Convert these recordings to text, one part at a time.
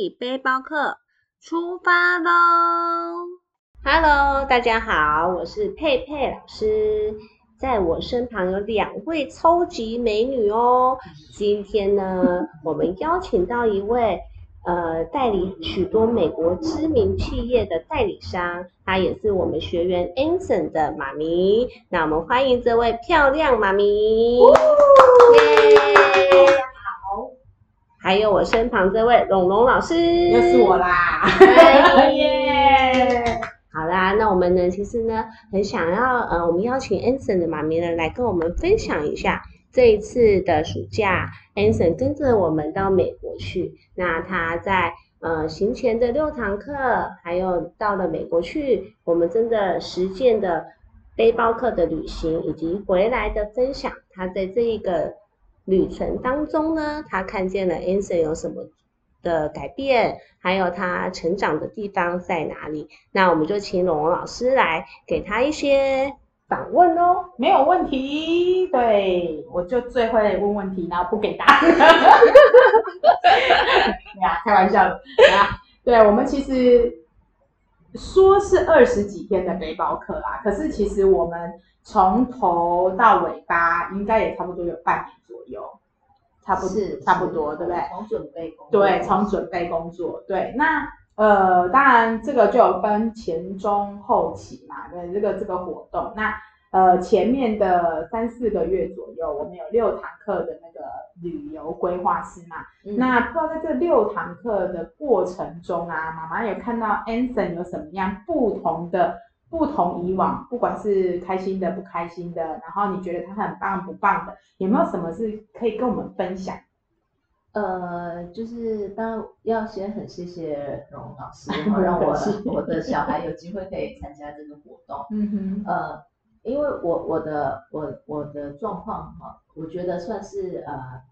地背包客出发喽！Hello，大家好，我是佩佩老师，在我身旁有两位超级美女哦。今天呢，我们邀请到一位呃代理许多美国知名企业的代理商，她也是我们学员 Anson 的妈咪。那我们欢迎这位漂亮妈咪，耶！还有我身旁这位龙龙老师，又是我啦！耶！好啦，那我们呢，其实呢，很想要呃，我们邀请 Anson 的妈咪呢来跟我们分享一下这一次的暑假，Anson 跟着我们到美国去。那他在呃行前的六堂课，还有到了美国去，我们真的实践的背包客的旅行，以及回来的分享，他在这一个。旅程当中呢，他看见了 Anson 有什么的改变，还有他成长的地方在哪里？那我们就请龙龙老师来给他一些访问哦。没有问题，对我就最会问问题，然后不给答案。呀，开玩笑的啊。对我们其实说是二十几天的背包客啦，可是其实我们从头到尾巴应该也差不多有半年。左右，差不多，差不多，对不对？从准备工作，对，从准备工作，对。那呃，当然这个就有分前中后期嘛，对，这个这个活动。那呃，前面的三四个月左右，我们有六堂课的那个旅游规划师嘛。那不知道在这六堂课的过程中啊，妈妈有看到 Anson 有什么样不同的？不同以往，不管是开心的、不开心的，然后你觉得他很棒不棒的，有没有什么是可以跟我们分享？呃，就是当然要先很谢谢荣老师，然 后让我我的小孩有机会可以参加这个活动。嗯哼，呃，因为我我的我我的状况哈，我觉得算是呃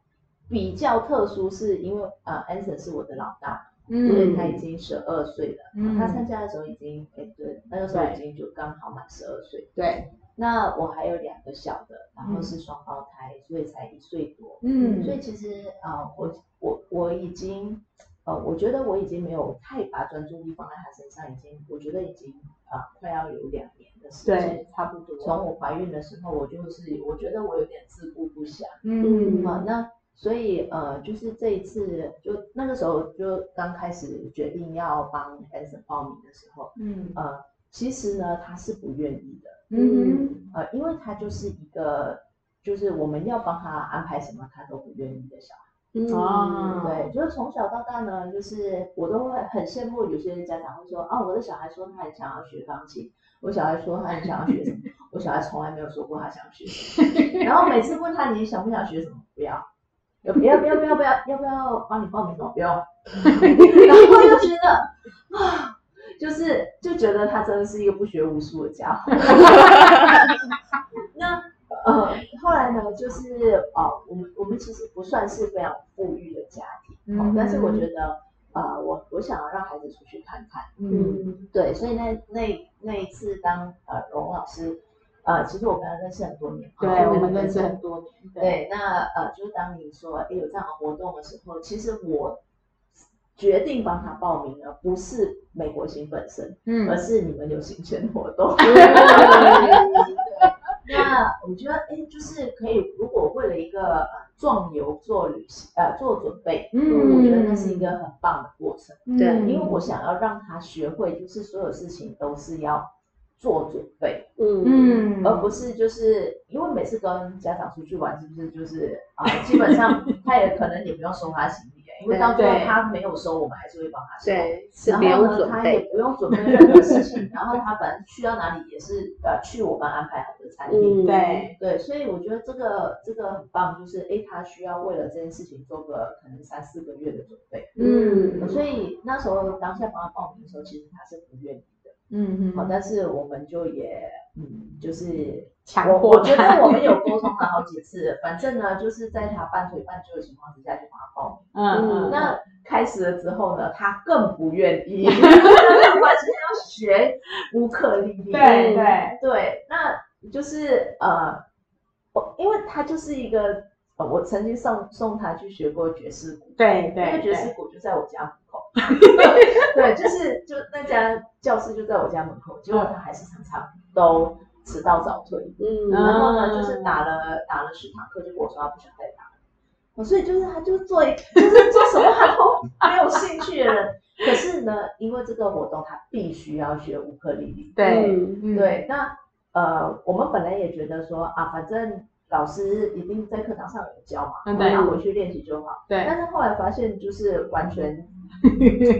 比较特殊，是因为呃，Anson 是我的老大。嗯因为他已经十二岁了，他参加的时候已经，哎，对，那个时候已经就刚好满十二岁。对，那我还有两个小的，然后是双胞胎，所以才一岁多。嗯，所以其实啊，我我我已经，呃，我觉得我已经没有太把专注力放在他身上，已经，我觉得已经啊，快要有两年的时间，对，差不多。从我怀孕的时候，我就是，我觉得我有点自顾不暇。嗯，好，那。所以呃，就是这一次，就那个时候就刚开始决定要帮 Anson 报名的时候，嗯呃，其实呢他是不愿意的，嗯呃，因为他就是一个，就是我们要帮他安排什么他都不愿意的小孩，哦，对，就是从小到大呢，就是我都会很羡慕有些家长会说，哦，我的小孩说他很想要学钢琴，我小孩说他很想要学什么，我小孩从来没有说过他想学什么，然后每次问他你想不想学什么，不要。要不要不要不要要不要帮你报名吗？不要，然后就觉得啊，就是就觉得他真的是一个不学无术的家伙。那呃，后来呢，就是呃，我们我们其实不算是非常富裕的家庭，但是我觉得呃，我我想要让孩子出去看看，嗯，对，所以那那那一次当呃龙老师。呃，其实我跟他认识很多年，对，我们认识很多年。对，那呃，就是当你说有这样的活动的时候，其实我决定帮他报名的不是美国行本身，嗯，而是你们有行圈活动。那我觉得，哎，就是可以，如果为了一个壮游做旅行，呃，做准备，嗯，我觉得那是一个很棒的过程。对，因为我想要让他学会，就是所有事情都是要。做准备，嗯，而不是就是因为每次跟家长出去玩，是不是就是啊，基本上他也可能也不用收他行李，因为到最后他没有收，我们还是会帮他收。对，然后呢，他也不用准备任何事情，然后他反正去到哪里也是呃去我们安排好的餐厅。对对，所以我觉得这个这个很棒，就是哎，他需要为了这件事情做个可能三四个月的准备。嗯，所以那时候当下帮他报名的时候，其实他是不愿意。嗯嗯，好，但是我们就也，嗯，就是强迫我觉得我们有沟通了好几次，反正呢，就是在他半推半就的情况之下就帮他报名。嗯嗯。那开始了之后呢，他更不愿意 他要学乌克丽丽。对对对，那就是呃，我因为他就是一个。我曾经送送他去学过爵士鼓，对对，那个爵士鼓就在我家门口，对，就是就那家教室就在我家门口，结果他还是常常都迟到早退。嗯，然后呢，就是打了打了十堂课，就跟我说他不想再打了。哦，所以就是他就是做一就是做什么他都没有兴趣的人。可是呢，因为这个活动他必须要学乌克丽丽。对嗯对，那呃，我们本来也觉得说啊，反正老师一定在课堂上有教嘛，然后回去练习就好。对，但是后来发现就是完全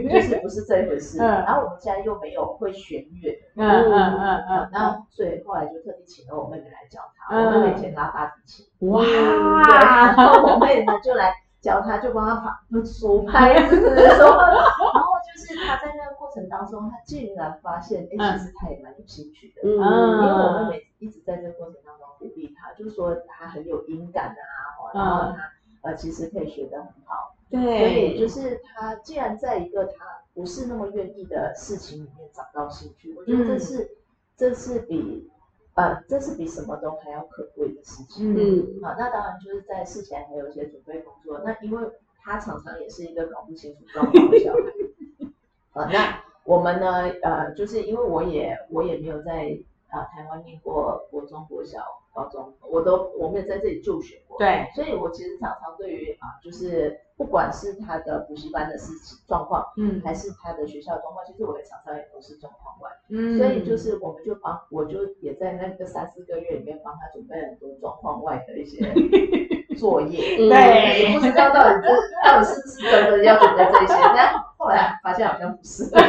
就是不是这一回事。嗯然后我们家又没有会弦乐，嗯嗯嗯嗯嗯，那所以后来就特地请了我妹妹来教他。嗯我妹妹以前拉大提琴，哇对，然后我妹呢就来教他，就帮他拍数拍子的时候，然后就是他在那个过程当中，他竟然发现，哎，嗯其实他也蛮有兴趣的。嗯因为我妹妹一直在这个过程当中鼓励他，就是说他很有音感啊，哦然后他呃其实可以学得很好，对所以，就是他既然在一个他不是那么愿意的事情里面找到兴趣，我觉得这嗯是、这是比呃这是比什么都还要可贵的事情。嗯嗯好，那当然就是在事前还有一些准备工作。那因为他常常也是一个搞不清楚状况的小孩，啊，那我们呢，呃，就是因为我也我也没有在啊、台湾念过国中、国小、高中，我都我没有在这里就学过，对，所以我其实常常对于啊，就是不管是他的补习班的事情状况，嗯还是他的学校状况，其实我也常常也都是状况外。嗯所以就是我们就帮，我就也在那个三四个月里面帮他准备很多状况外的一些 作业。嗯对也不知道到底这到底是不是真的要准备这些，但后来发现好像不是。所以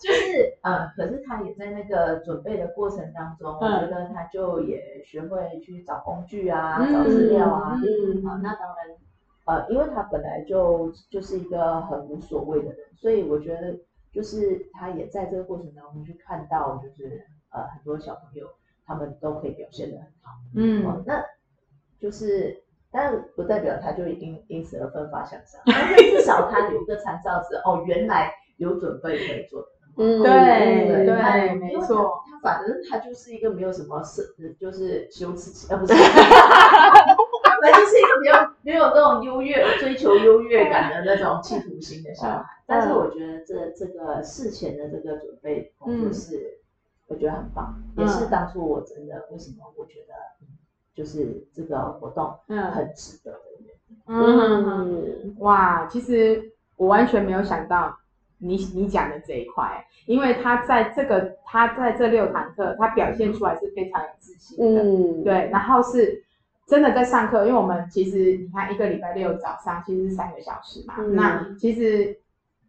就是呃，可是他也在那个准备的过程当中，我觉得他就也学会去找工具啊，嗯找资料啊。嗯啊，那当然，呃，因为他本来就就是一个很无所谓的人，所以我觉得就是他也在这个过程当中去看到，就是呃很多小朋友他们都可以表现的很好，嗯哦，那就是。但不代表他就因因此而奋发向上，但是至少他有一个参照值哦，原来有准备可以做的。嗯对对没错，他反正他就是一个没有什么是就是羞耻心，呃不是，他本来就是一个没有没有那种优越追求优越感的那种企图心的小孩。但是我觉得这这个事前的这个准备工作是、我觉得很棒，也是当初我真的为什么我觉得嗯就是这个活动嗯。很值得的。嗯，嗯。哇，其实我完全没有想到你你讲的这一块，因为他在这个他在这六堂课，他表现出来是非常有自信的，嗯，对，然后是真的在上课，因为我们其实你看一个礼拜六早上其实是三个小时嘛，嗯那其实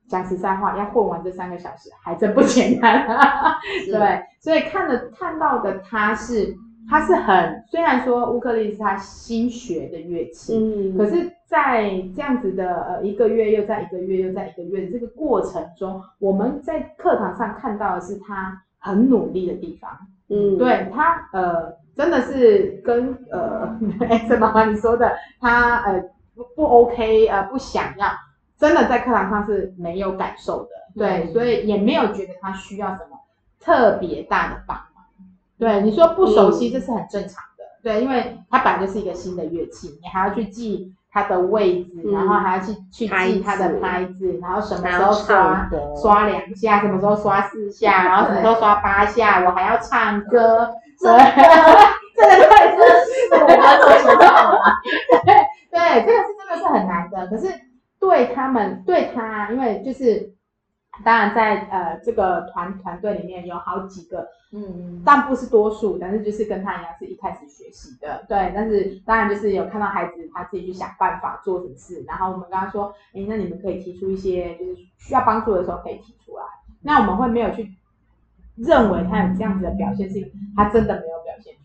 讲实在话，要混完这三个小时还真不简单，对，所以看的看到的他是他是很虽然说乌克丽是他新学的乐器，嗯，可是，在这样子的呃一个月又在一个月又在一个月的这个过程中，我们在课堂上看到的是他很努力的地方。嗯，对他呃真的是跟呃什么你说的他呃不不 OK 呃不想要，真的在课堂上是没有感受的。对，嗯所以也没有觉得他需要什么特别大的帮忙。对，你说不熟悉，嗯这是很正常的。对，因为它本来就是一个新的乐器，你还要去记它的位置，嗯然后还要去去拍记它的拍子，然后什么时候刷刷两下，什么时候刷四下，然后什么时候刷八下，我还要唱歌。真对，这个太真是我们做不到 对。对，这个是真的是很难的。可是对他们，对他，因为就是当然在呃这个团团队里面有好几个，嗯，但不是多数，但是就是跟他一样是一开始学习的，对。但是当然就是有看到孩子他自己去想办法做什么事，然后我们跟他说，哎，那你们可以提出一些就是需要帮助的时候可以提出来。那我们会没有去认为他有这样子的表现，是他真的没有表现出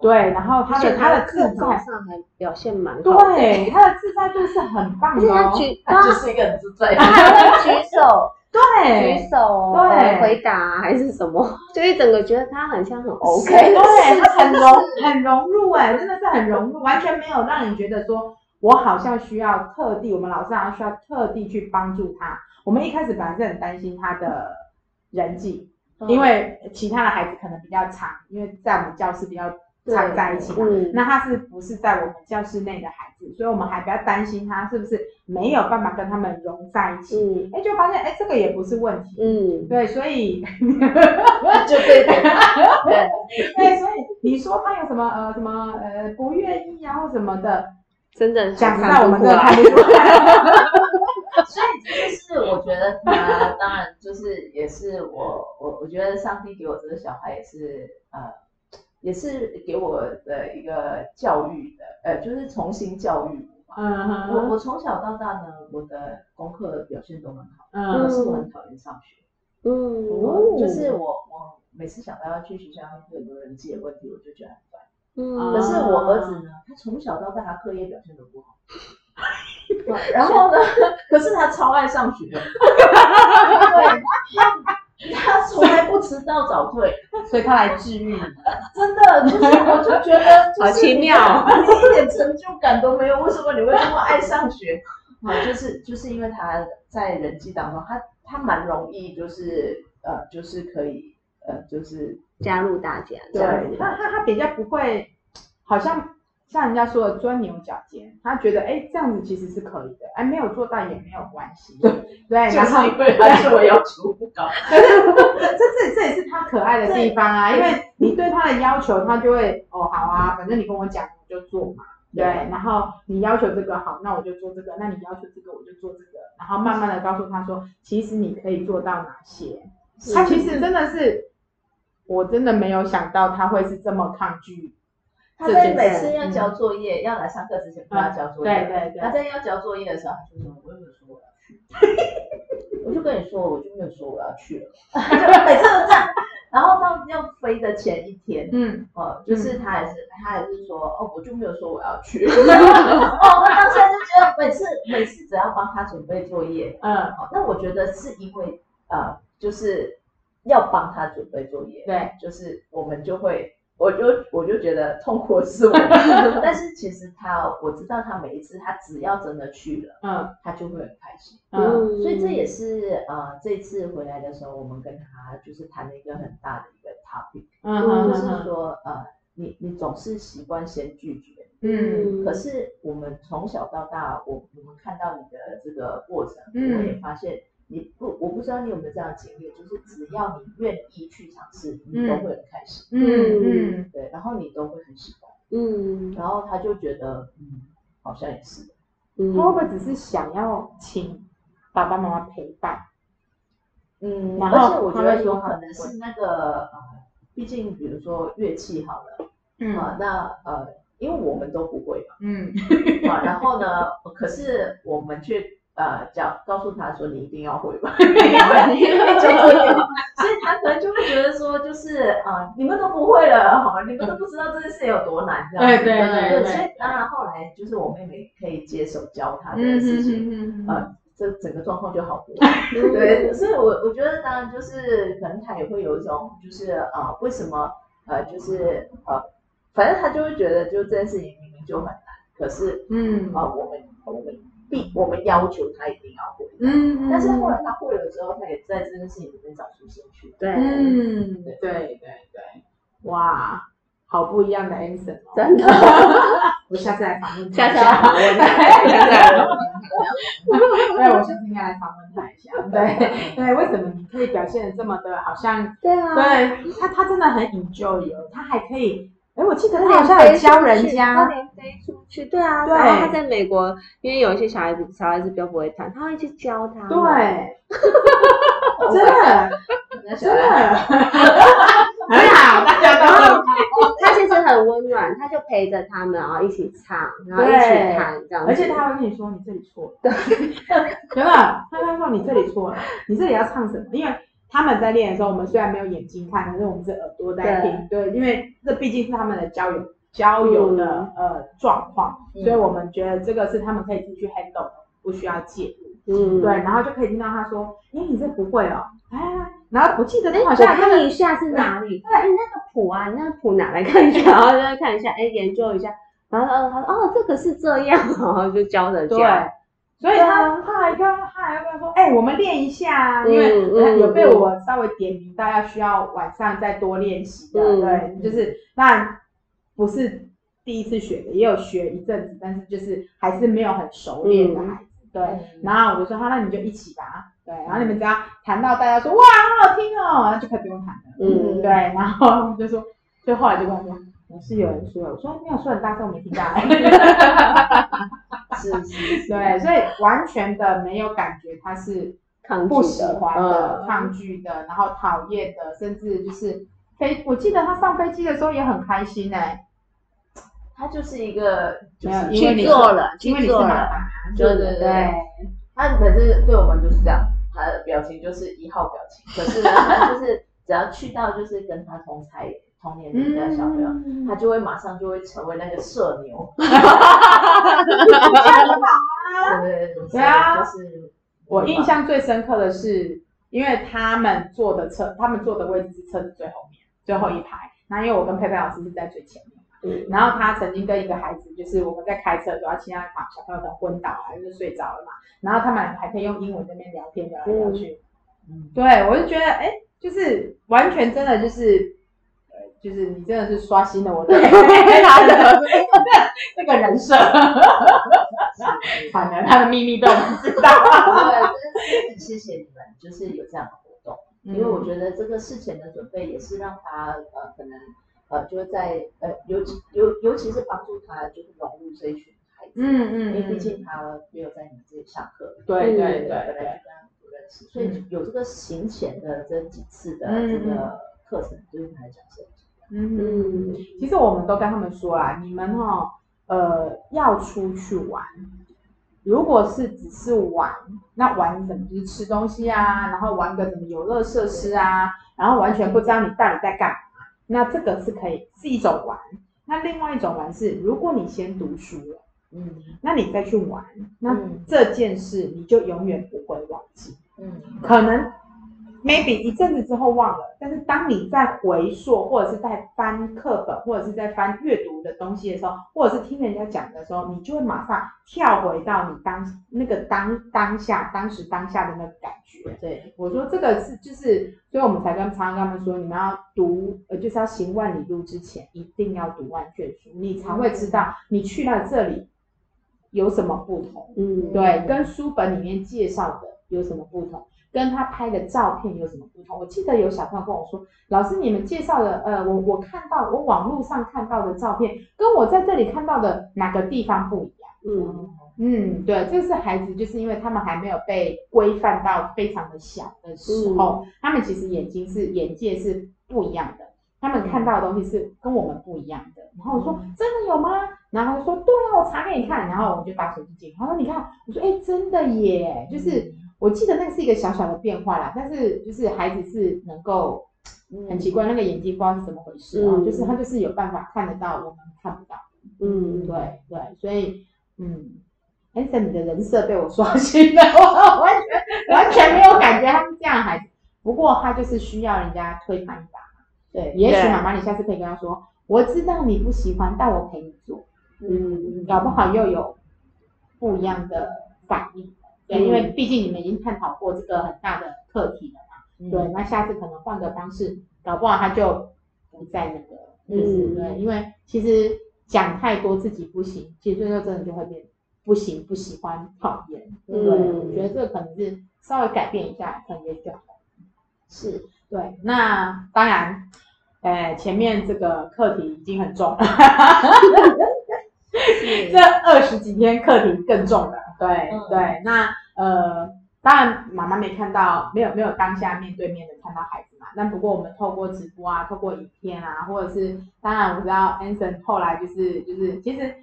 对，然后他的他的课自在，堂上还表现蛮好的，对，他的自在度是很棒哦。他就是一个很自在的他还会举手，对举对，手，对呃回答啊还是什么，就一整个觉得他很像很 OK，对，他很融很融入哎、真的是很融入，完全没有让你觉得说我好像需要特地，我们老师好像需要特地去帮助他。我们一开始本来是很担心他的人际，因为其他的孩子可能比较长，因为在我们教室比较藏在一起嘛。嗯，那他是不是在我们教室内的孩子？所以我们还比较担心他是不是没有办法跟他们融在一起。嗯哎、就发现哎、这个也不是问题。嗯，对，所以 就对对对，对，所以你说他有什么呃什么呃不愿意啊或什么的，真的讲实看在我们真的不出来看不出来。所以就是我觉得他当然就是也是我我我觉得上帝给我这个小孩也是呃也是给我的一个教育的呃就是重新教育我嘛。嗯我我从小到大呢，我的功课表现都很好，嗯可是我很讨厌上学。嗯，我就是我我每次想到要去学校会有人际的问题，我就觉得很烦。嗯，可是我儿子呢，他从小到大他课业表现都不好。然后呢，可是他超爱上学，对，他他从来不迟到早退，所以他来治愈你。真的就是我就觉得 就是好奇妙你一点成就感都没有，为什么你会那么爱上学？啊，就是就是因为他在人际当中，他他蛮容易就是呃就是可以呃就是加入大家，对这样子那他他比较不会，好像像人家说的钻牛角尖，他觉得哎这样子其实是可以的，哎没有做到也没有关系，对，就然后是因为他对我要求不高，这这这也是他可爱的地方啊，因为你对他的要求，他就会哦好啊，反正你跟我讲我就做嘛，对，然后你要求这个好，那我就做这个，那你要求这个我就做这个，然后慢慢的告诉他说，其实你可以做到哪些，他其实真的是，我真的没有想到他会是这么抗拒，他在每次要交作业、要来上课之前不要交作业，对对对他在要交作业的时候，他就说：“我有没有说我要去？” 我就跟你说，我就没有说我要去了，他就每次都这样。然后到要飞的前一天，嗯，哦，就是他还是他还是说，哦，我就没有说我要去。哦，那当时就觉得每次每次只要帮他准备作业，嗯，哦，那我觉得是因为呃，就是要帮他准备作业，对，就是我们就会，我就我就觉得痛苦的是我，但是其实他，我知道他每一次他只要真的去了，嗯他就会很开心，嗯。所以这也是呃这次回来的时候，我们跟他就是谈了一个很大的一个 topic，、嗯就是说呃，你你总是习惯先拒绝，嗯。可是我们从小到大，我我们看到你的这个过程，嗯。我也发现你不，我不知道你有没有这样的经历，就是只要你愿意去尝试，你都会很开心，嗯嗯对，然后你都会很喜欢，嗯然后他就觉得，嗯，好像也是，嗯，他会不会只是想要请爸爸妈妈陪伴？嗯，然后而且我觉得有可能是那个呃，毕竟比如说乐器好了，嗯啊，那呃，因为我们都不会嘛，嗯 啊，然后呢，可是我们却呃叫告诉他说你一定要会吧，因为 就会，所以他可能就会觉得说，就是啊、呃，你们都不会了，好，你们都不知道这件事有多难，这样子。对对对对所以当然后来就是我妹妹可以接手教他这件事情，嗯呃，这整个状况就好多了。对，所以我我觉得当然就是可能他也会有一种就是啊、呃，为什么呃就是呃，反正他就会觉得就这件事情明明就很难，可是嗯啊、我们我们必我们要求他一定要会，嗯但是后来他会了之后，他也在这件事情里面找出兴趣。对，嗯，对对对，哇，好不一样的 Anson 哦，真的，我下次来访问他下次一下，来访问他，下次来访问对，我下次应该来访问他一下，对对，为什么你可以表现的这么的，好像对啊，对他他真的很 enjoy 哦，他还可以，哎，我记得他他好像有教人家他家，连飞出去，对啊，对然后他在美国，因为有一些小孩子小孩子比较不会弹，他会去教他，对，真的真的 很好，大家都他其实很温暖，他就陪着他们，然后一起唱，然后一起对弹这样子，而且他会跟你说你这里错了，对，真的，他会说你这里错了，你这里要唱什么？因为他们在练的时候，我们虽然没有眼睛看，可是我们是耳朵在听，对，因为这毕竟是他们的交友交友的、呃状况，所以我们觉得这个是他们可以自己去 handle 的，不需要介入。嗯，对，然后就可以听到他说：“哎，你这不会哦，来来来。”然后我记得哎，他好像那个看一下是哪里？哎，那个谱啊，你那个谱拿来看一下，然后就会看一下，哎，研究一下，然后呃，他说哦，这个是这样，然后就教人对。家，，所以他他还跟他还跟他说：“哎，我们练一下啊，因为有被我稍微点名到要需要晚上再多练习的，嗯对，就是那不是第一次学的，也有学一阵子，但是就是还是没有很熟练的孩子。对，然后我就说好，那你就一起吧。对，然后你们只要弹到大家说哇，好好听哦，然后就可以不用弹了。嗯，对，然后就说，就后来就跟我说，我是有人说，我说没有说很大声，我没听到。是是，对，所以完全的没有感觉他是不喜欢的、抗拒的，然后讨厌的，甚至就是飞。我记得他上飞机的时候也很开心哎，他就是一个就是去做了，因为你是妈妈，对对对，他可是对我们就是这样。他的表情就是一号表情，可是呢，他就是只要去到就是跟他同才同年龄的小朋友，他就会马上就会成为那个社牛。哈哈哈对对对，对啊，就是我印象最深刻的是，因为他们坐的车，他们坐的位置是车子最后面最后一排，那因为我跟佩佩老师是在最前面。然后他曾经跟一个孩子，就是我们在开车的时候，其他小朋友可能昏倒还是睡着了嘛，然后他们还可以用英文那边聊天聊来聊去。嗯，对我就觉得，哎，就是完全真的就是，呃，就是你真的是刷新了我对他的那个人设。反正，他的秘密被我们知道。很谢谢你们，就是有这样的活动，因为我觉得这个事前的准备也是让他呃可能。呃，就是在呃，尤其尤尤其是帮助他，就是融入这一群孩子，嗯嗯，因为毕竟他没有在你这里上课，对对对，本来就跟他不认识，所以有这个行前的这几次的这个课程，对他来讲是。嗯嗯，其实我们都跟他们说啦，你们哦，呃，要出去玩，如果是只是玩，那玩什么？就是吃东西啊，然后玩个什么游乐设施啊，然后完全不知道你到底在干。那这个是可以是一种玩，那另外一种玩是，如果你先读书了，嗯，那你再去玩，那这件事你就永远不会忘记，嗯，可能。Maybe 一阵子之后忘了，但是当你在回溯或者是在翻课本或者是在翻阅读的东西的时候，或者是听人家讲的时候，你就会马上跳回到你当那个当当下当时当下的那个感觉。对，我说这个是就是，所以我们才跟常常跟他们说，你们要读呃就是要行万里路之前，一定要读万卷书，你才会知道你去到这里有什么不同。嗯，对，跟书本里面介绍的有什么不同。跟他拍的照片有什么不同？我记得有小朋友跟我说，老师你们介绍的，呃，我我看到我网络上看到的照片，跟我在这里看到的哪个地方不一样？嗯嗯，对，这是孩子，就是因为他们还没有被规范到非常的小的时候，他们其实眼睛是眼界是不一样的，他们看到的东西是跟我们不一样的。然后我说真的有吗？然后他说对啊，我查给你看。然后我就把手机进，他说你看，我说哎，真的耶，就是。我记得那个是一个小小的变化啦，但是就是孩子是能够很奇怪，那个眼睛不知道是怎么回事啊，就是他就是有办法看得到我们看不到。嗯，对对，所以嗯，Anson 你的人设被我刷新了，我完全完全没有感觉他是这样的孩子。不过他就是需要人家推他一把嘛。对，也许妈妈你下次可以跟他说，我知道你不喜欢，但我陪你做。嗯，搞不好又有不一样的反应。对，因为毕竟你们已经探讨过这个很大的课题了嘛。对，那下次可能换个方式，搞不好他就不在那个，就是对，因为其实讲太多自己不行，其实最后真的就会变不行、不喜欢、讨厌。对，我觉得这个可能是稍微改变一下，可能也就好。是，对。那当然，呃，前面这个课题已经很重了，这二十几天课题更重了。对对，那呃，当然妈妈没看到，没有没有当下面对面的看到孩子嘛。但不过我们透过直播啊，透过影片啊，或者是当然我知道 Anson 后来就是就是其实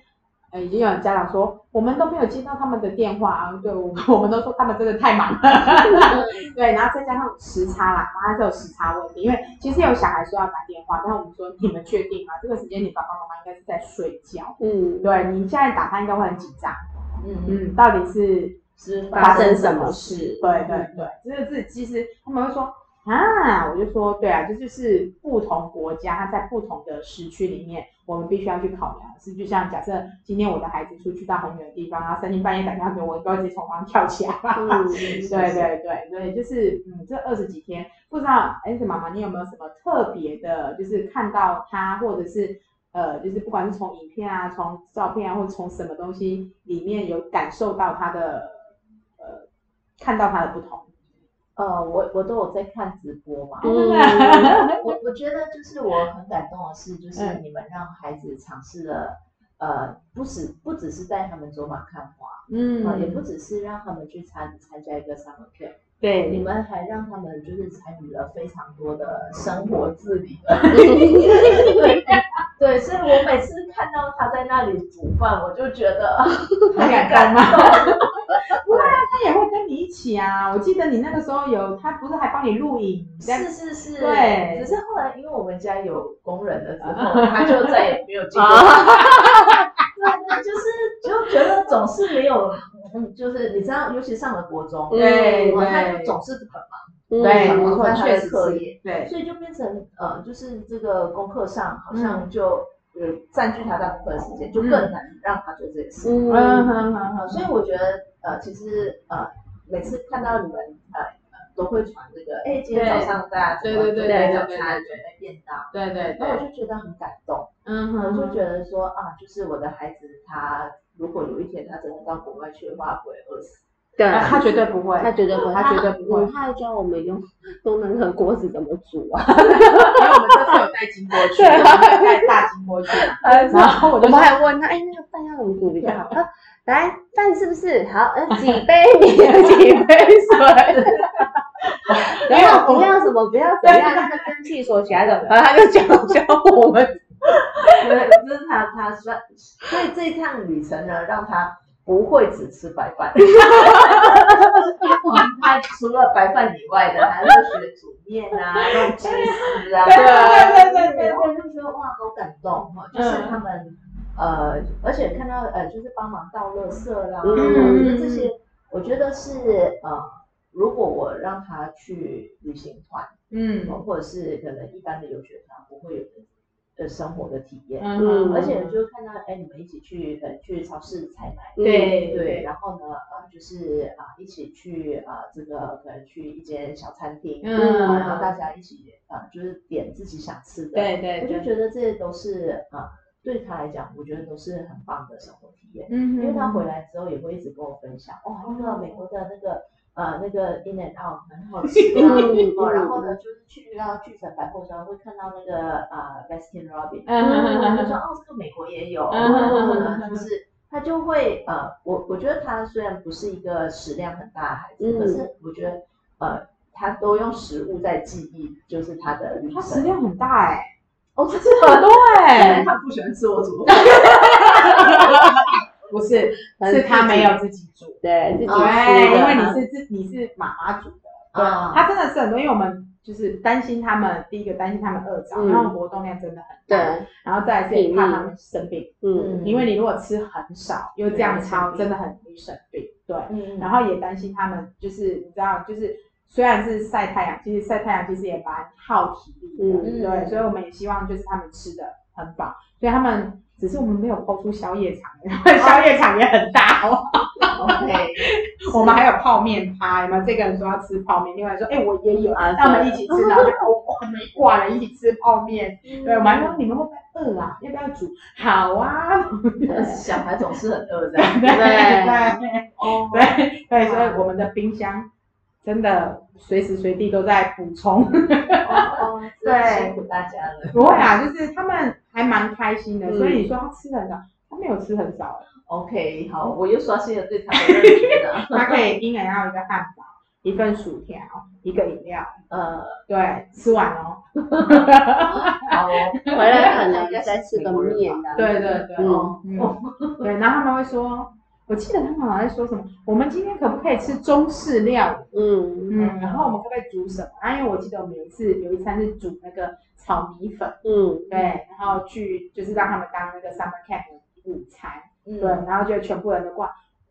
呃已经有家长说，我们都没有接到他们的电话啊，对，我们 我们都说他们真的太忙了。对，然后再加上时差啦，还是有时差问题，因为其实有小孩说要打电话，但我们说你们确定吗？这个时间你爸爸妈妈应该是在睡觉。嗯，对你现在打他应该会很紧张。嗯嗯，到底是是发生什么事？对对对，就是这其实他们会说啊，我就说对啊，这就是不同国家它在不同的时区里面，我们必须要去考量。是就像假设今天我的孩子出去到很远的地方，然后三更半夜打电话给我，我直接从床上跳起来。嗯，对对对对，就是嗯，这二十几天，不知道 a n 妈妈你有没有什么特别的，就是看到他或者是呃，就是不管是从影片啊、从照片啊，或者从什么东西里面有感受到他的呃，看到他的不同。呃，我我都有在看直播嘛，嗯 我我觉得就是我很感动的是，就是嗯你们让孩子尝试了，呃，不只不只是带他们走马看花，嗯啊、也不只是让他们去参参加一个 summer camp，你，们还让他们就是参与了非常多的生活自理的，对对，所以我每次看到他在那里煮饭，我就觉得 很感感动。不会啊，他也会跟你一起啊。我记得你那个时候有，他不是还帮你录影？是是是，对只是后来因为我们家有工人了之后，他就再也没有进过。啊，对对，就是就觉得总是没有，嗯，就是你知道，尤其上了国中，对嗯他对就总是很忙，对，确实是课业，对，所以就变成呃，就是这个功课上好像就呃占据他大部分的时间，就更难让他做这件事。嗯嗯。哼哼哼，所以我觉得呃，其实呃，每次看到你们呃呃都会传这个，哎，今天早上大家怎么对对对准备对早餐，对对。准备便当，对对然后我，就觉得很感动。嗯哼我就，觉得说啊，就是我的孩子，他如果有一天他真的到国外去的话，不会饿死。对，啊他绝对不会，他绝对不会，他绝对不会。嗯他还教我们用用那个锅子怎么煮啊，因为我们这次有带金锅 去，带大金锅去，然后我我们就说还问他，哎，那个饭要怎么煮比较好？他来饭是不是？好？呃，几杯？米，几杯水，不要不要什么，不要怎样，那个蒸汽锁起来的，然后他就教教我们，对，就是他他算，所以这一趟旅程呢，让他不会只吃白饭。他除了白饭以外的，还会学煮面啊，弄鸡丝啊。对对对对对我就觉得哇，好感动哈，就是他们呃，而且看到呃，就是帮忙倒垃圾啦，嗯我觉得这些，我觉得是呃，如果我让他去旅行团，嗯或者是可能一般的游学团不会有的的生活的体验。嗯而且就看到，哎，你们一起去呃去超市采买，对对，然后呢，呃，就是啊、一起去啊、这个可能去一间小餐厅，嗯啊然后大家一起啊、就是点自己想吃的，对对对，我就觉得这些都是啊、对他来讲，我觉得都是很棒的生活体验，嗯因为他回来之后也会一直跟我分享，哇，那个美国的那个。呃，那个 In and Out 很好吃啊，嗯哦，然后呢，就是去到巨城百货商会看到那个呃 Baskin Robbins，嗯然后就说哦，这个美国也有，嗯然后呢，就是他就会呃，我我觉得他虽然不是一个食量很大的孩子，嗯可是我觉得呃，他都用食物在记忆，就是他的旅程。他食量很大哎，哦，这是很多哎，他不喜欢吃我煮的饭，不是，是他没有自己煮，对自己吃对，因为，你是自你是妈妈煮的，对，啊。他真的是很多，因为我们就是担心他们，第一个担心他们饿着，嗯。然后活动量真的很大，对，然后再来是怕他们生病，嗯。因为你如果吃很少又这样操，对真的很容易生病，对，嗯。然后也担心他们就是你知道就是。虽然是晒太阳，其实晒太阳其实也蛮耗体力的，嗯。对，所以我们也希望就是他们吃的很饱，所以他们只是我们没有抛出宵夜场，宵夜场也很大哦。OK，我们还有泡面趴，有没有？这个人说要吃泡面，另外说，哎、我也有，啊那我们一起吃，然后就哦，我们挂了，一起吃泡面。对，我们还说你们会不会饿啊？要不要煮？好啊，小孩总是很饿的。对对哦，对对，所以我们的冰箱真的随时随地都在补充。哦，对辛苦大家了。不会啊，就是他们还蛮开心的，嗯所以你说他吃很少，他没有吃很少，OK，好，我又刷新了对他的 认知了。他可以一人要一个汉堡，一份薯条，一个饮料，呃，对，吃完哦。好哦，回来可能再吃个面的，对对对，哦嗯，对，然后他们会说，我记得他们好像在说什么，我们今天可不可以吃中式料理？嗯嗯，然后我们可不可以煮什么？啊，因为我记得我们有一次有一餐是煮那个炒米粉，嗯，对，然后去就是让他们当那个 summer camp 的午餐，嗯对，然后就全部人都挂，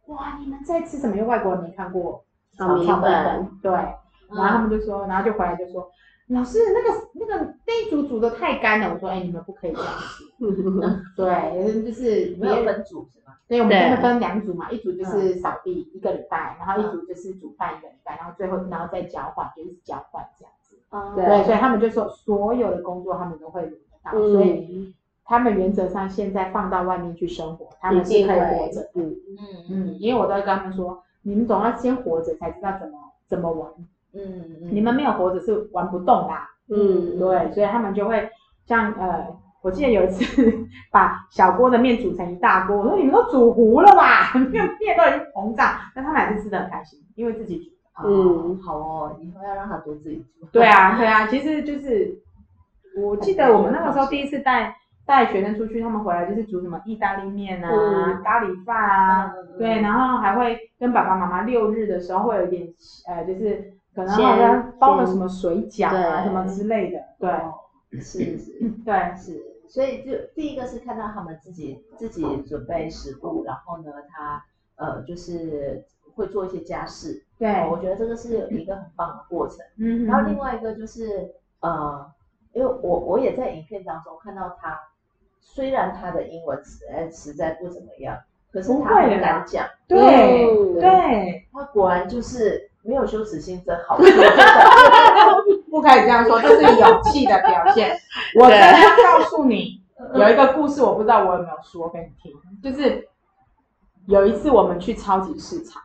哇，你们在吃什么？因为外国人没看过炒米粉，对，然后他们就说，然后就回来就说。老师，那个那个那一组煮的太干了，我说，哎、你们不可以这样子。对，就是没有分组是吗？所以我们真的分两组嘛，一组就是扫地一个礼拜，然后一组就是煮饭一个礼拜，然后最后然后再交换，就是交换这样子。啊对，所以他们就说所有的工作他们都会轮得到，所以嗯，他们原则上现在放到外面去生活，他们是可以活着。嗯嗯嗯，因为我都会跟他们说，你们总要先活着才知道怎么怎么玩。嗯嗯，你们没有活着是玩不动的。嗯，对，所以他们就会像呃，我记得有一次 把小锅的面煮成一大锅，我说你们都煮糊了吧，面面都已经膨胀，但他们还是吃的很开心，因为自己煮。嗯，好哦，以后要让他多自己煮。对啊，对啊，其实就是，我记得我们那个时候第一次带带学生出去，他们回来就是煮什么意大利面啊、咖喱饭啊，对，然后还会跟爸爸妈妈六日的时候会有点呃，就是可能好像包了什么水饺啊什么之类的，对，是是，对是，所以就第一个是看到他们自己自己准备食物，然后呢，他呃就是会做一些家事。对，我觉得这个是一个很棒的过程。嗯，然后另外一个就是呃，因为我我也在影片当中看到他，虽然他的英文实在实在不怎么样，可是他很敢讲。对。对，他果然就是没有羞耻心，真好。不可以这样说，这是勇气的表现。我真的要告诉你，有一个故事，我不知道我有没有说给你听，就是有一次我们去超级市场。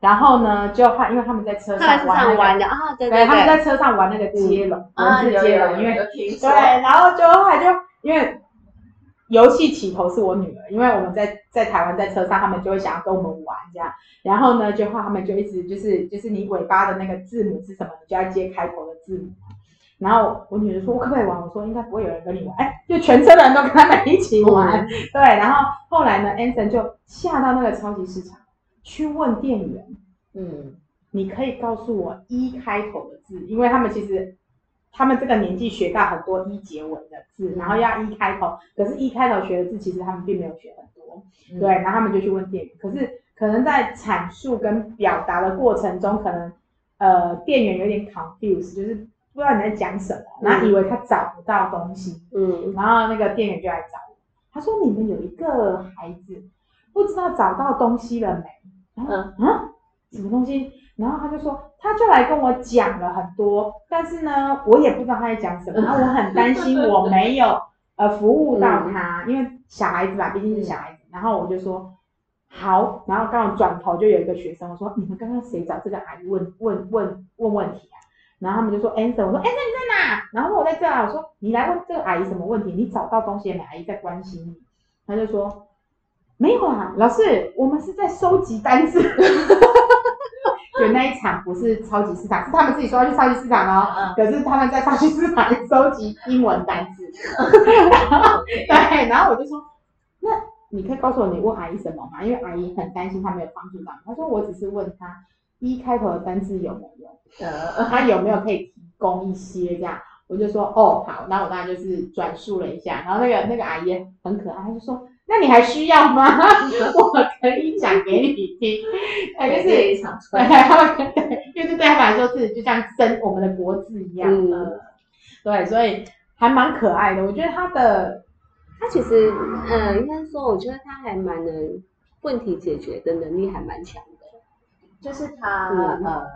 然后呢，就他因为他们在车上玩的啊，对对，他们在车上玩那个接龙，文字接龙，因为对，然后就后来就因为游戏起头是我女儿，因为我们在在台湾在车上，他们就会想要跟我们玩这样，然后呢，就后他们就一直就是就是你尾巴的那个字母是什么，你就要接开头的字母。然后我女儿说，我可不可以玩？我说应该不会有人跟你玩，哎，就全车人都跟他们一起玩，对。然后后来呢，Anson 就下到那个超级市场。去问店员，嗯，你可以告诉我一开头的字，因为他们其实他们这个年纪学到很多一结尾的字，然后要一开头，可是一开头学的字其实他们并没有学很多，对，然后他们就去问店员，可是可能在阐述跟表达的过程中，可能呃店员有点 confuse，就是不知道你在讲什么，然后以为他找不到东西，嗯，然后那个店员就来找我，他说你们有一个孩子不知道找到东西了没？嗯啊，什么东西？然后他就说，他就来跟我讲了很多，但是呢，我也不知道他在讲什么。然后我很担心 我没有呃服务到他，因为小孩子吧，毕竟是小孩子。然后我就说好，然后刚好转头就有一个学生，我说你们刚刚谁找这个阿姨问问问问问题啊？然后他们就说 answer，我说 answer 你在哪？然后我在这啊，我说你来问这个阿姨什么问题？你找到东西没？阿姨在关心你。他就说。没有啊，老师，我们是在收集单字。就那一场不是超级市场，是他们自己说要去超级市场哦。可是他们在超级市场收集英文单字。对，然后我就说，那你可以告诉我你问阿姨什么吗？因为阿姨很担心他没有帮助到。你。她说我只是问他一开头的单字有没有，呃，他有没有可以提供一些这样。我就说哦好，那我当然就是转述了一下。然后那个那个阿姨很可爱，她就说。那你还需要吗？我可以讲给你听，就是 对，因为这对他们来说是就像生我们的国字一样的，对，所以还蛮可爱的。我觉得他的，他其实，嗯，应该说，我觉得他还蛮能问题解决的能力还蛮强的，就是他呃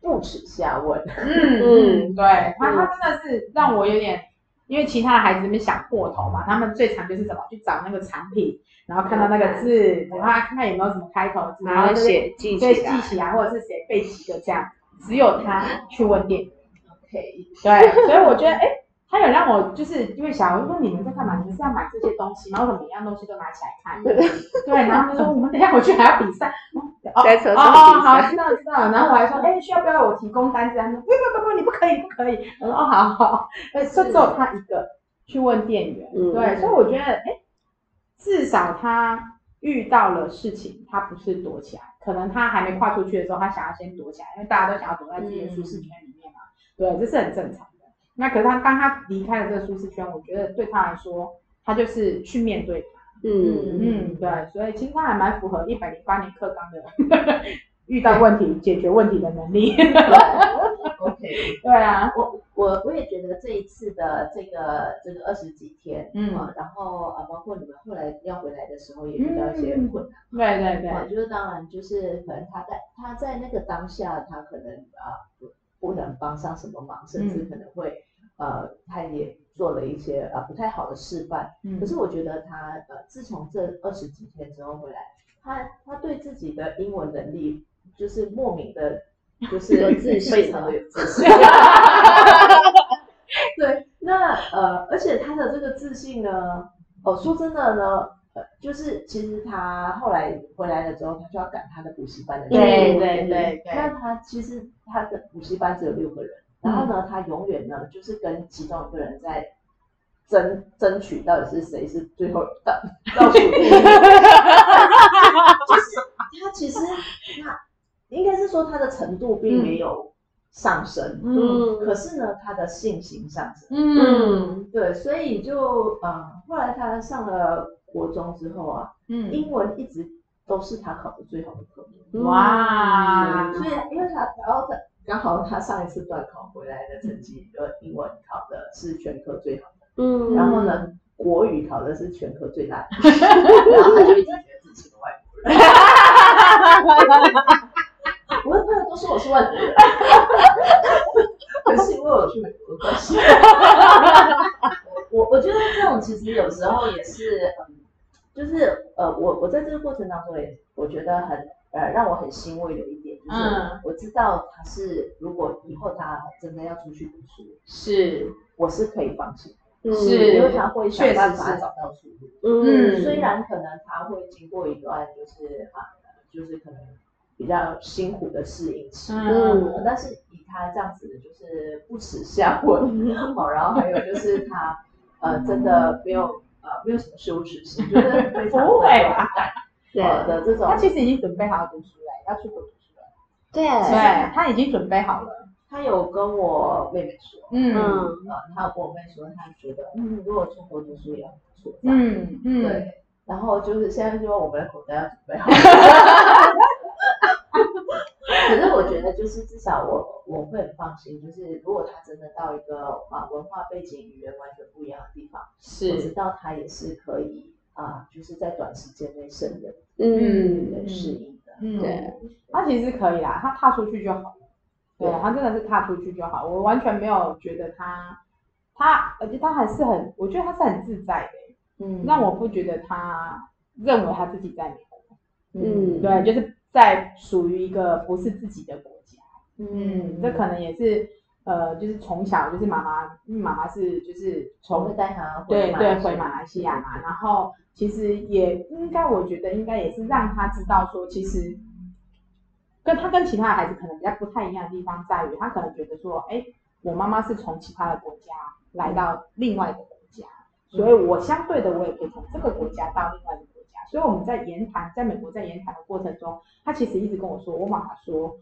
不耻下问，嗯。嗯，对他他真的是让我有点。因为其他的孩子那边想破头嘛，他们最常就是怎么去找那个产品，然后看到那个字，然后看看有没有什么开头字，然后写记起记起来，或者是写背几个这样。只有他去问店，OK，对，所以我觉得，哎，他有让我就是因为小我说你们在干嘛？你们是要买这些东西，然后每样东西都拿起来看，对，然后他说我们等下回去还要比赛。哦哦哦，好，知道知道。然后我还说，哎，需要不要我提供单子？他说，不不不不，你不可以，不可以。我说，哦，好好。呃，就只有他一个去问店员，对，所以我觉得，哎，至少他遇到了事情，他不是躲起来，可能他还没跨出去的时候，他想要先躲起来，因为大家都想要躲在自己的舒适圈里面嘛。对，这是很正常的。那可是他当他离开了这个舒适圈，我觉得对他来说，他就是去面对。嗯嗯，对，所以其实他还蛮符合一百零八年课纲的，遇到问题解决问题的能力。OK，对啊，我我我也觉得这一次的这个这个二十几天，嗯，然后啊，包括你们后来要回来的时候也遇到一些困难。对对对，就是当然就是可能他在他在那个当下，他可能啊不不能帮上什么忙，甚至可能会呃他也做了一些呃不太好的示范。嗯可是我觉得他呃，自从这二十几天之后回来，他他对自己的英文能力就是莫名的，就是有自信非常的有自信。对，那呃，而且他的这个自信呢，哦，说真的呢，呃，就是其实他后来回来了之后，他就要赶他的补习班的对对对那他其实他的补习班只有六个人，然后呢，他永远呢就是跟其中一个人在争争取到底是谁是最后倒倒数第一。就是他其实那应该是说他的程度并没有上升，嗯。可是呢，他的性情上升。嗯。对，所以就呃，后来他上了国中之后啊，嗯，英文一直都是他考的最好的科目。哇，所以因为他然后他刚好他上一次段考回来的成绩，呃，英文考的是全科最好的，嗯，然后呢，国语考的是全科最烂的，然后他就一直觉得自己是个外国人。说我是外国人，可是因为我去美国关系。我我觉得这种其实有时候也是，嗯，就是呃，我我在这个过程当中也我觉得很呃让我很欣慰的一点，就是嗯。我知道他是如果以后他真的要出去读书，是。我是可以放弃的，嗯。是因为他会想办法找到出路。嗯，虽然可能他会经过一段就是啊，就是可能比较辛苦的适应期，嗯。但是以他这样子的，就是不耻下 问，好，然后还有就是他呃真的没有呃没有什么羞耻心，就是非常不会的勇吧敢对呃的这种。他，其实已经准备好要读书了，要出国读书了，对。对他已经准备好了，他有跟我妹妹说，嗯嗯呃，他有跟我妹说，他觉得嗯，如果出国读书也很不错，嗯嗯，对，然后就是现在说我们的口袋要准备好。就是至少我我会很放心，就是如果他真的到一个啊文化背景、语言完全不一样的地方，是我知，道他也是可以啊，就是在短时间内胜任、嗯能适应的。嗯对，他其实可以啦，他踏出去就好了。对对他真的是踏出去就好，我完全没有觉得他，他而且他还是很，我觉得他是很自在的，嗯让我不觉得他认为他自己在美国，嗯对，就是在属于一个不是自己的国家，嗯嗯，这可能也是呃，就是从小就是妈妈，因为妈妈是就是从带他回对对，回马来西亚嘛，然后其实也应该，我觉得应该也是让他知道说，其实跟他跟其他的孩子可能比较不太一样的地方在于，他可能觉得说，哎，我妈妈是从其他的国家来到另外一个国家，所以我相对的我也可以从这个国家到另外一个国家，所以我们在言谈，在美国在言谈的过程中，他其实一直跟我说，我妈妈说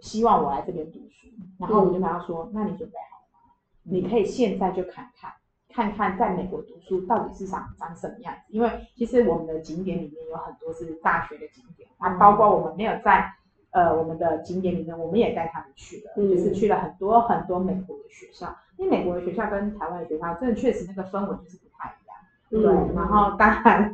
希望我来这边读书，然后我就跟他说，那你准备好了吗？你可以现在就看看。看看在美国读书到底是长长什么样子，因为其实我们的景点里面有很多是大学的景点，啊，包括我们没有在呃我们的景点里面，我们也带他们去了，嗯。就是去了很多很多美国的学校，因为美国的学校跟台湾的学校真的确实那个氛围就是不太一样，对，嗯然后当然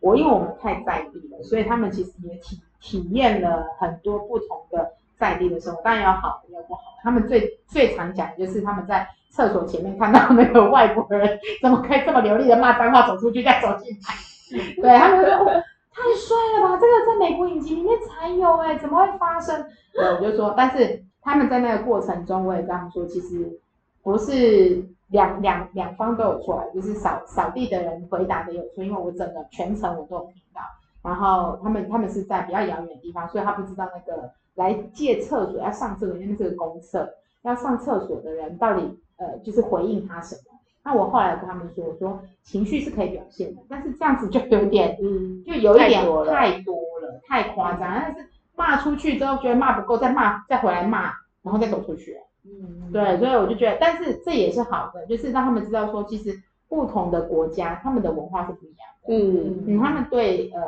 我因为我们太在地了，所以他们其实也体体验了很多不同的在地的生活，当然有好的也有不好的，他们最最常讲的就是他们在。厕所前面看到那个外国人怎么可以这么流利的骂脏话走出去再走进来？对他们就说、哦、太帅了吧，这个在美国影集里面才有哎、怎么会发生？对，我就说，但是他们在那个过程中，我也跟他们说，其实不是两两两方都有错，就是扫扫地的人回答的有错，因为我整个全程我都有听到，然后他们他们是在比较遥远的地方，所以他不知道那个来借厕所要上厕所，因为这个公厕，要上厕所的人到底。呃，就是回应他什么？那我后来跟他们说，我说情绪是可以表现的，但是这样子就有点，嗯，就有一点太多了太夸张。但是骂出去之后觉得骂不够，再骂，再回来骂，然后再走出去。嗯，对，所以我就觉得，但是这也是好的，就是让他们知道说，其实不同的国家他们的文化是不一样的，嗯嗯，他们对呃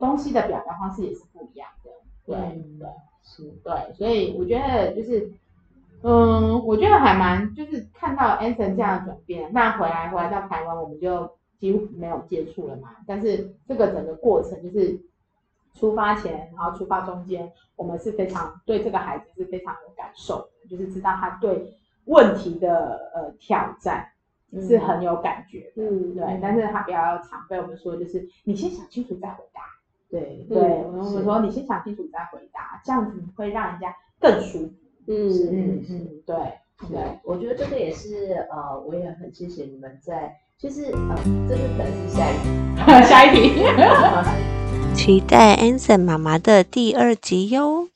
东西的表达方式也是不一样的。对嗯对是，对，所以我觉得就是。嗯，我觉得还蛮，就是看到 Anson 这样的转变，那回来回来到台湾，我们就几乎没有接触了嘛。但是这个整个过程，就是出发前，然后出发中间，我们是非常对这个孩子是非常有感受的，就是知道他对问题的呃挑战，是很有感觉的，嗯对。但是他比较常被我们说，就是你先想清楚再回答。对对，我们说你先想清楚再回答，这样子会让人家更舒服。嗯嗯嗯，对对，我觉得这个也是呃，我也很谢谢你们在，就是呃，这个可能是下一题，下一题，期待 Anson 妈妈的第二集哟。